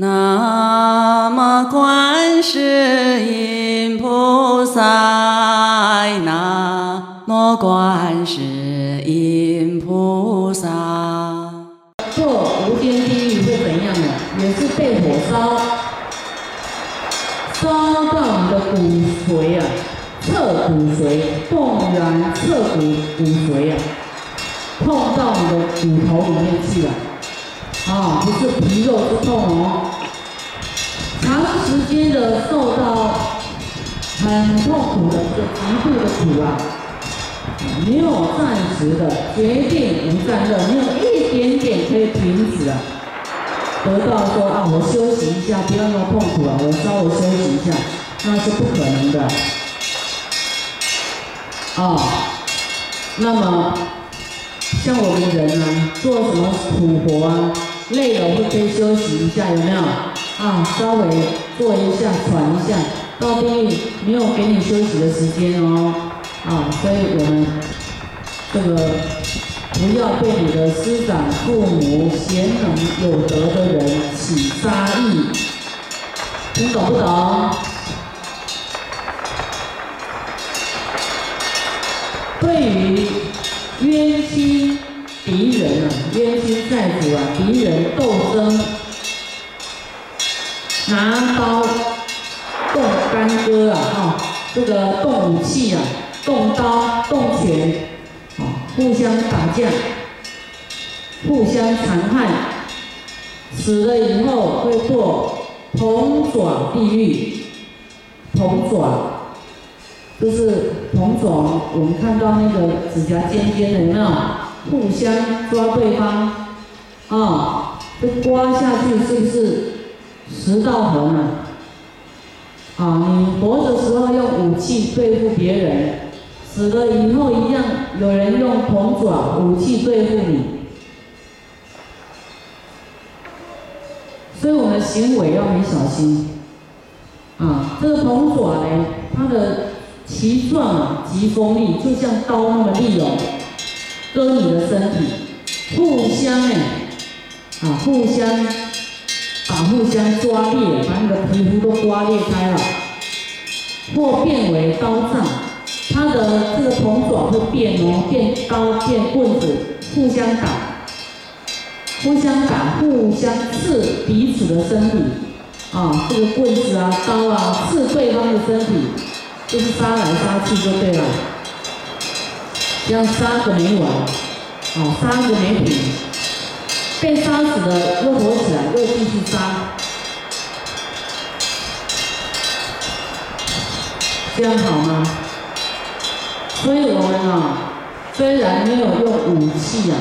南无观世音菩萨，南无观世音菩萨。做无间地狱会怎样呢？也是被火烧，烧到你的骨髓啊，彻骨髓，动然彻骨骨髓啊，痛到你的骨头里面去了。啊，不是皮肉之痛哦，长时间的受到很痛苦的这个极度的苦啊，没有暂时的决定无战乐，没有一点点可以停止啊，得到说啊，我休息一下，不要那么痛苦了，我稍微休息一下，那是不可能的。啊，那么像我们人啊，做什么苦活啊？累了会可以休息一下，有没有？啊，稍微坐一下，喘一下。到地狱没有给你休息的时间哦，啊，所以我们这个不要对你的师长、父母、贤能有德的人起杀意，听懂不懂？对于冤亲。敌人啊，冤亲债主啊，敌人斗争，拿刀动干戈啊，哈，这个动武器啊，动刀动拳，啊，互相打架，互相残害，死了以后会过铜爪地狱，铜爪，就是铜爪，我们看到那个指甲尖尖的，有没有？互相抓对方，啊，这刮下去是不是十道痕啊？啊，你活着时候用武器对付别人，死了以后一样，有人用铜爪武器对付你，所以我们的行为要很小心。啊，这个铜爪呢，它的其状啊极锋利，就像刀那么利哦。割你的身体，互相哎，啊，互相把互相抓裂，把你的皮肤都刮裂开了，或变为刀杖，它的这个铜爪会变哦，变刀变棍子，互相打，互相打，互相刺彼此的身体，啊，这个棍子啊，刀啊，刺对方的身体，就是杀来杀去就对了。这样杀个没完，哦，杀个没停，被杀死的又活起来，又继续杀，这样好吗？所以我们啊，虽然没有用武器啊，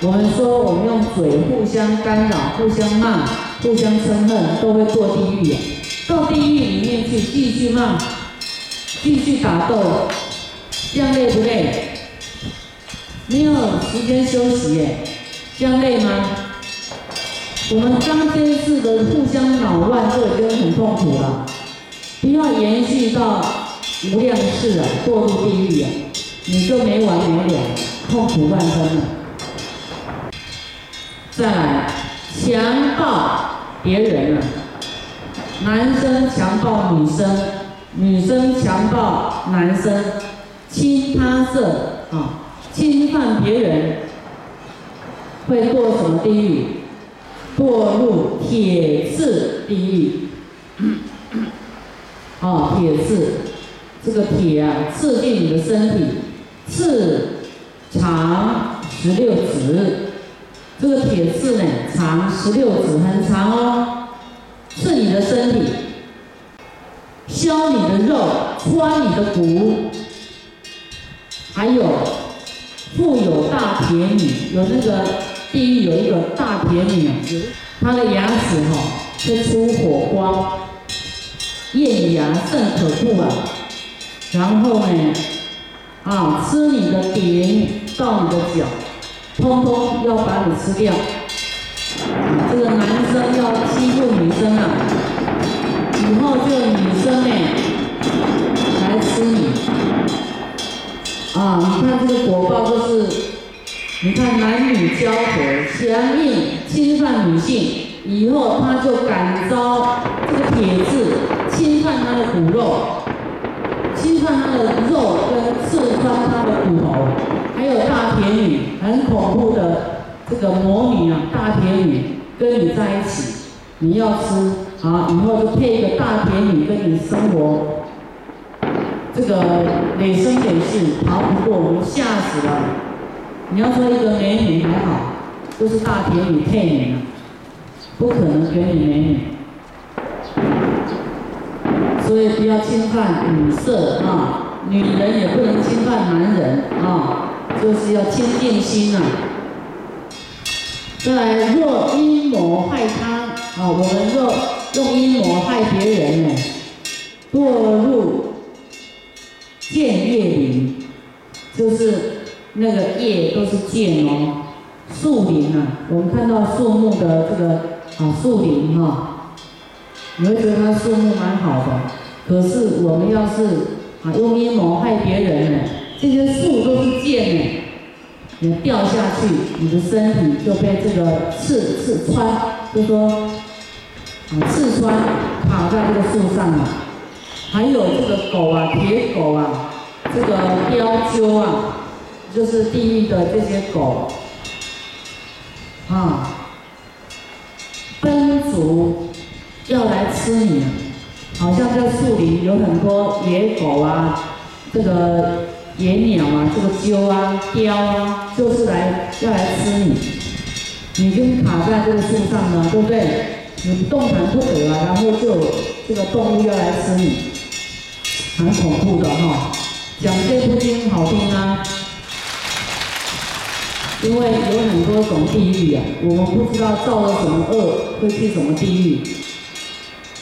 我们说我们用嘴互相干扰、互相骂、互相憎恨，都会堕地狱啊。到地狱里面去继续骂，继续打斗。这样累不累？没有时间休息耶，这样累吗？我们刚天世的互相扰乱就已经很痛苦了，不要延续到无量世啊，堕入地狱啊，你就没完没了，痛苦万分了。再来，强暴别人了，男生强暴女生，女生强暴男生。侵他色啊，侵犯别人，会堕什么地狱？堕入铁刺地狱。哦，铁刺，这个铁啊，刺进你的身体，刺长十六指，这个铁刺呢，长十六指，很长哦，刺你的身体，削你的肉，穿你的骨。还有富有大铁女，有那个地狱有一个大铁女啊，她的牙齿哈会出火光，艳牙甚可怖啊。然后呢，啊吃你的顶到你的脚，通通要把你吃掉。这个男生要欺负女生啊，以后就女生呢来吃你。啊，你看这个果报就是，你看男女交合，强硬侵犯女性，以后他就感召这个铁刺侵犯他的骨肉，侵犯他的肉跟刺穿他的骨头，还有大铁女很恐怖的这个魔女啊，大铁女跟你在一起，你要吃啊，以后就配一个大铁女跟你生活。这个累生累世逃不过，我们吓死了。你要说一个美女还好，就是大铁女配你了，不可能给你美女。所以不要侵犯女色啊，女人也不能侵犯男人啊，就是要坚定心啊。再来，若阴谋害他啊，我们若用阴谋害别人呢，堕入。剑叶林，就是那个叶都是剑哦。树林啊，我们看到树木的这个啊树林哈，你会觉得它树木蛮好的。可是我们要是啊用阴谋害别人呢，这些树都是剑呢，你掉下去，你的身体就被这个刺刺穿，就说啊刺穿卡在这个树上了。还有这个狗啊，铁狗啊，这个雕鸠啊，就是地狱的这些狗啊，奔逐要来吃你，好像在树林有很多野狗啊，这个野鸟啊，这个鹫啊、雕啊，就是来要来吃你，你经卡在这个树上了，对不对？你动弹不得啊，然后就这个动物要来吃你。很恐怖的哈，讲这部经好听啊，因为有很多种地狱啊，我们不知道造了什么恶会去什么地狱，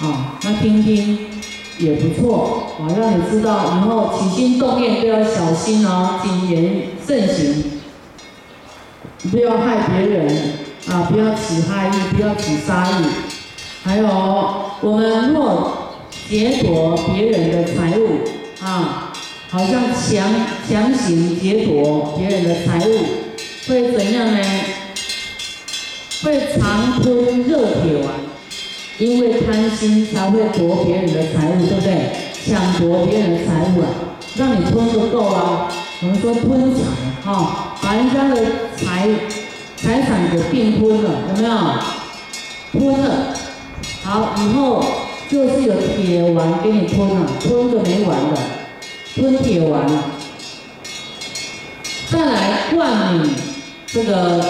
啊，那听听也不错啊，让你知道以后起心动念都要小心哦，谨言慎行，不要害别人啊，不要起害意，不要起杀意，还有我们若。劫夺别人的财物啊，好像强强行劫夺别人的财物，会怎样呢？会长吞热铁丸，因为贪心才会夺别人的财物，对不对？抢夺别人的财物啊，让你吞不够啊。我们说吞财哈，把人家的财财产给并吞了，有没有？吞了，好，以后。就是有铁丸给你吞了，吞个没完的，吞铁丸。再来灌你这个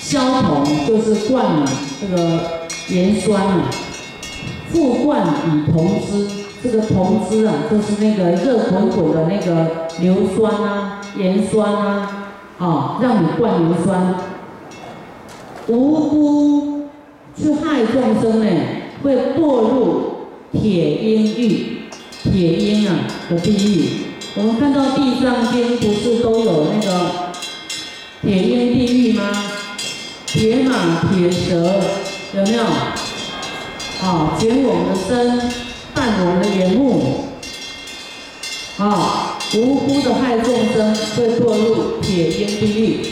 消铜，就是灌你这个盐酸啊，复灌以铜汁，这个铜汁啊，就是那个热滚滚的那个硫酸啊、盐酸啊，啊，让你灌硫酸，无辜去害众生呢。会堕入铁阴狱，铁阴啊的地狱。我们看到《地藏经》不是都有那个铁鹰地狱吗？铁马、铁蛇有没有？啊，卷我们的身，犯我们的眼目，啊，无辜的害众生，会堕入铁鹰地狱。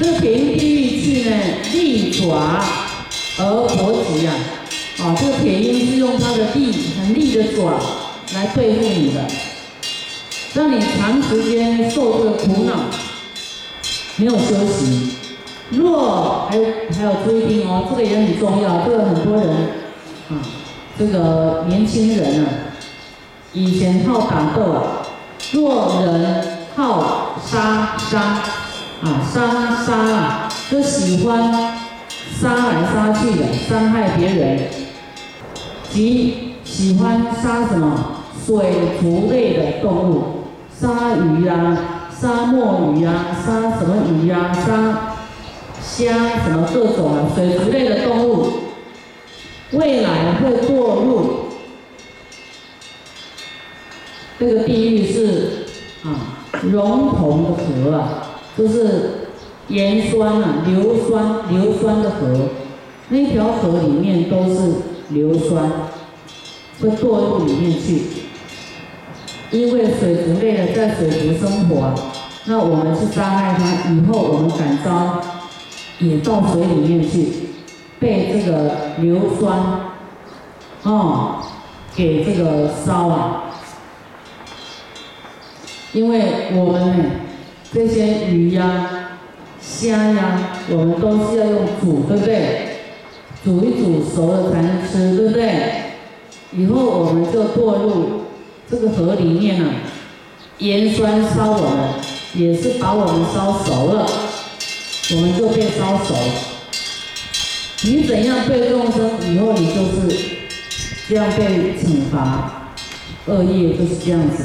这个铁鹰地狱去呢，利爪。而活吉啊，啊，这个铁鹰是用它的利很利的爪来对付你的，让你长时间受这个苦恼，没有休息。若还还有规定哦，这个也很重要，这个很多人啊，这个年轻人啊，以前好打斗啊，若人好杀杀啊，杀杀啊，就喜欢。杀来杀去的，伤害别人，即喜欢杀什么水族类的动物，杀鱼啊，杀墨鱼啊，杀什么鱼啊，杀虾什么各种啊，水族类的动物，未来会堕入这个地狱是啊，熔铜的河啊，就是。盐酸啊，硫酸，硫酸的河，那条河里面都是硫酸，会堕入里面去。因为水族类的在水族生活，那我们去杀害它，以后我们感召也到水里面去，被这个硫酸，哦，给这个烧啊。因为我们呢，这些鱼呀、虾呀，我们都是要用煮，对不对？煮一煮熟了才能吃，对不对？以后我们就堕入这个河里面呢，盐酸烧我们，也是把我们烧熟了，我们就被烧熟。你怎样对众生，以后你就是这样被惩罚，恶业就是这样子。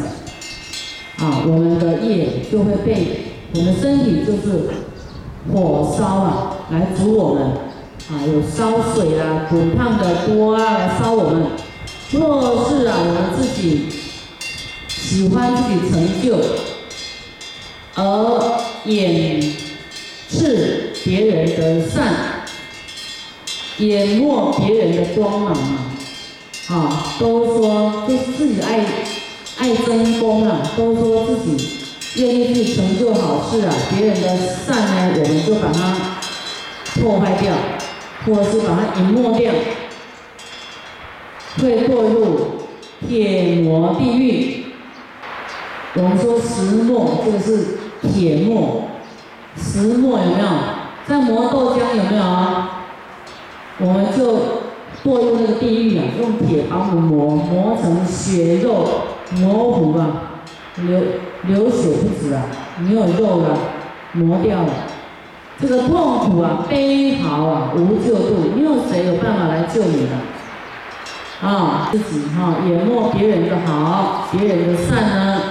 啊，我们的业就会被我们身体就是火烧啊，来煮我们啊，有烧水啊，滚烫的锅啊来烧我们。若是啊，我们自己喜欢自己成就，而掩饰别人的善，淹没别人的光芒啊，啊，都说就是自己爱。爱争功啊，都说自己愿意去成就好事啊，别人的善呢，我们就把它破坏掉，或者是把它隐没掉，会堕入铁魔地狱。我们说石磨，这个是铁磨，石磨有没有？在磨豆浆有没有啊？我们就堕入那个地狱啊，用铁把我们磨磨成血肉。模糊啊，流流血不止啊，没有肉了，磨掉了，这个痛苦啊，悲嚎啊，无救度，没有谁有办法来救你的，啊，自己哈淹没别人的好，别人的善呢，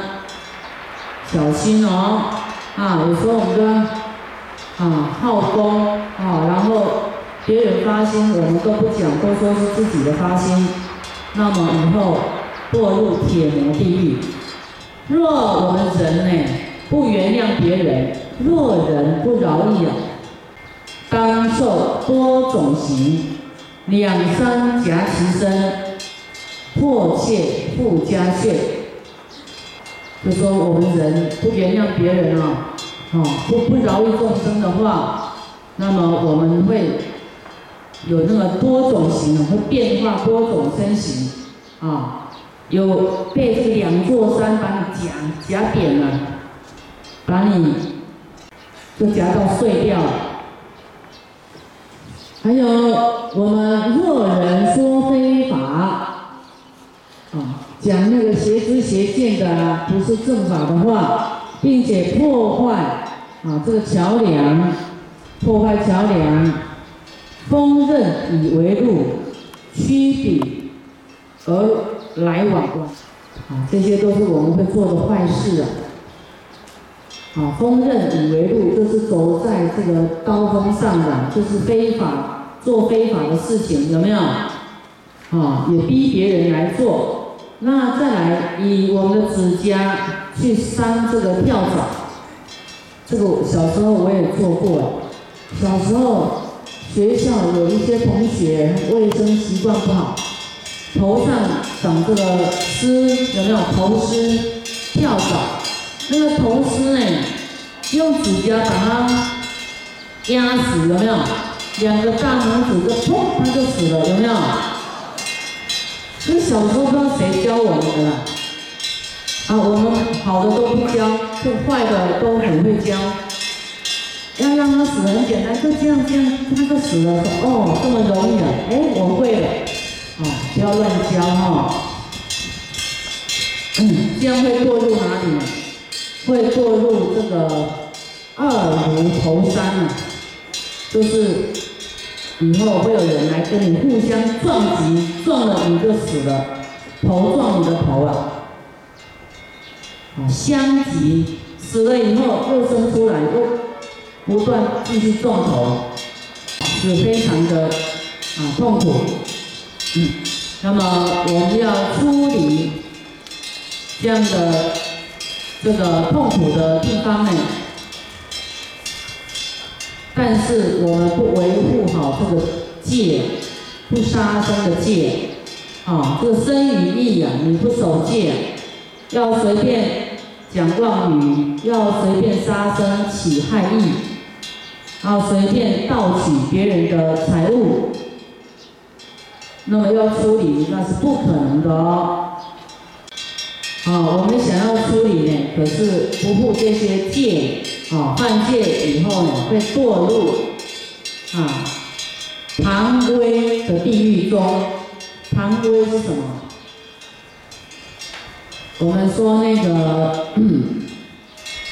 小心哦，啊，有时候我们都啊好功啊，然后别人发心我们都不讲，都说是自己的发心，那么以后。堕入铁魔地狱。若我们人呢，不原谅别人，若人不饶益啊，当受多种刑，两三夹其身，破戒复加戒。就说我们人不原谅别人啊，哦，不不饶益众生的话，那么我们会有那个多种刑，会变化多种身形啊。有被这两座山把你夹夹扁了，把你就夹到碎掉了。还有我们若人说非法，讲那个邪知邪见的不是正法的话，并且破坏啊这个桥梁，破坏桥梁，锋刃以为路，曲笔而。来往啊，这些都是我们会做的坏事啊。啊，锋刃以为路，就是走在这个刀锋上的，就是非法做非法的事情，有没有？啊，也逼别人来做。那再来以我们的指甲去扇这个跳蚤，这个小时候我也做过。小时候学校有一些同学卫生习惯不好。头上长这个虱，有没有头虱？跳蚤，那个头虱呢？用指甲把它压死，有没有？两个大拇指就砰，它就死了，有没有？这小时候不知道谁教我们的啦。啊，我们好的都不教，就坏的都很会教。要让它死很简单，就这样这样，他就死了。哦，这么容易啊？哎，我会了。哦，不要乱教哈，嗯，这样会堕入哪里呢？会堕入这个二如头山啊，就是以后会有人来跟你互相撞击，撞了你就死了，头撞你的头啊，啊，相击，死了以后又生出来，又不断继续撞头，是非常的啊痛苦。嗯，那么我们要处理这样的这个痛苦的地方呢，但是我们不维护好这个戒，不杀生的戒，啊，这个生与义啊，你不守戒，要随便讲妄语，要随便杀生起害意，啊，随便盗取别人的财物，那么要处理那是不可能的哦。啊，我们想要处理呢，可是不负这些戒，啊，犯戒以后呢，会堕入啊，常规的地狱中。常规是什么？我们说那个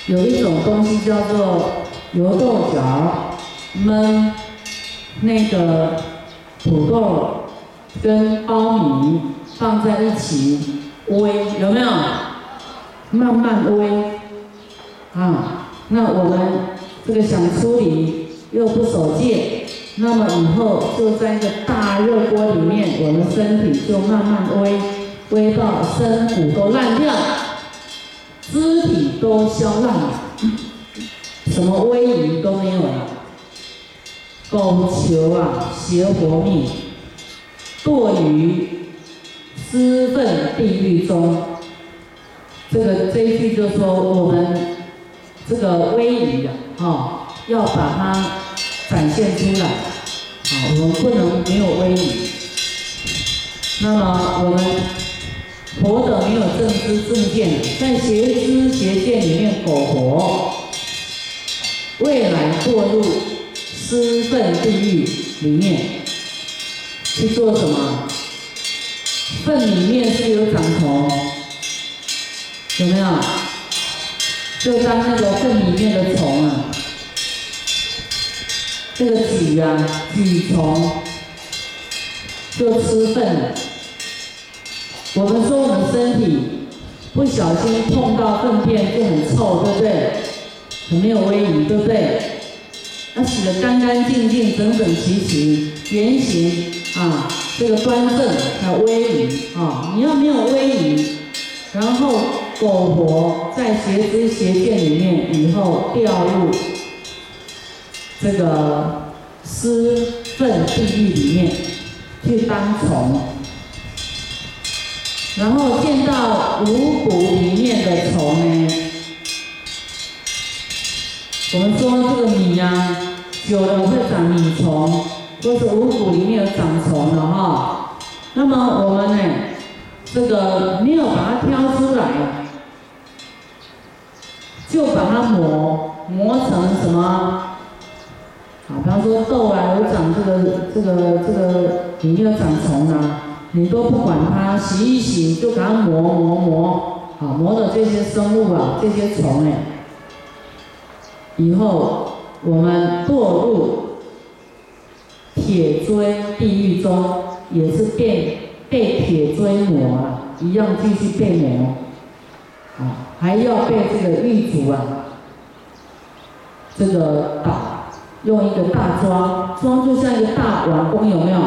有一种东西叫做油豆角焖那个土豆跟苞米放在一起。煨有没有？慢慢煨啊！那我们这个想处理又不守戒，那么以后就在一个大热锅里面，我们身体就慢慢煨，煨到身骨都烂掉，肢体都消烂了，什么威仪都没有了，苟求啊邪活命，堕于。私愤地狱中，这个这一句就说我们这个威仪啊，哈，要把它展现出来，啊，我们不能没有威仪。那么我们活的没有正知正见，在邪知邪见里面苟活，未来堕入私愤地狱里面去做什么？粪里面是有长虫，有没有？就当那个粪里面的虫啊，这个蛆啊，蛆虫就吃粪。我们说我们身体不小心碰到粪便就很臭，对不对？很没有威仪，对不对？要洗得干干净净、整整齐齐、圆形啊。这个端正有威仪啊！你要没有威仪，然后苟活在邪知邪见里面，以后掉入这个私愤地狱里面去当虫，然后见到五谷里面的虫呢，我们说这个米呀，久了会长米虫。都是五谷里面有长虫的哈，那么我们呢，这个没有把它挑出来，就把它磨磨成什么？啊，比方说豆啊有长这个这个这个里面长虫啊，你都不管它，洗一洗就给它磨磨磨，啊磨的这些生物啊这些虫哎，以后我们堕入。铁锥地狱中也是被被铁锥磨啊，一样继续被磨，还要被这个狱卒啊，这个打，用一个大桩，桩就像一个大碗弓，有没有？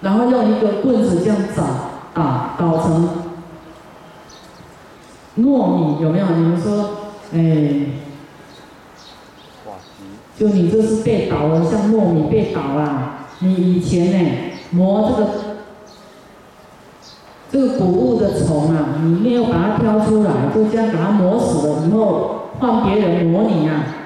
然后用一个棍子这样凿，打捣成糯米，有没有？你们说，哎。就你这是被倒了，像糯米被倒了。你以前呢磨这个这个谷物的虫啊，你没有把它挑出来，就这样把它磨死了以后，换别人磨你啊。